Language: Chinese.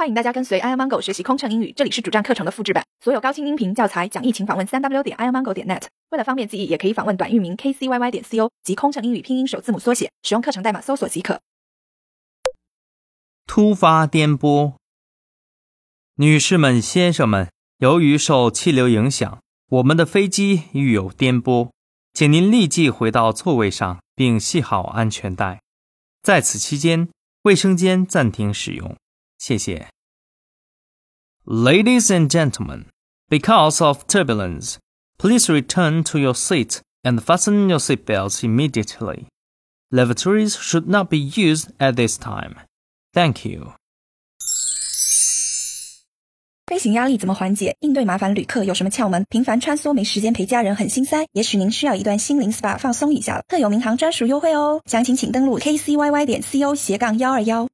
欢迎大家跟随 i amango 学习空乘英语，这里是主站课程的复制版，所有高清音频教材讲义，请访问三 w 点 i amango 点 net。为了方便记忆，也可以访问短域名 kcyy 点 co 及空乘英语拼音首字母缩写，使用课程代码搜索即可。突发颠簸，女士们、先生们，由于受气流影响，我们的飞机遇有颠簸，请您立即回到座位上，并系好安全带。在此期间，卫生间暂停使用。谢谢。Ladies and gentlemen, because of turbulence, please return to your seat and fasten your seatbelts immediately. Lavatories should not be used at this time. Thank you. 飞行压力怎么缓解？应对麻烦旅客有什么窍门？频繁穿梭没时间陪家人很心塞，也许您需要一段心灵 SPA 放松一下了。特有民航专属优惠哦，详情请登录 kcyy 点 co 斜杠幺二幺。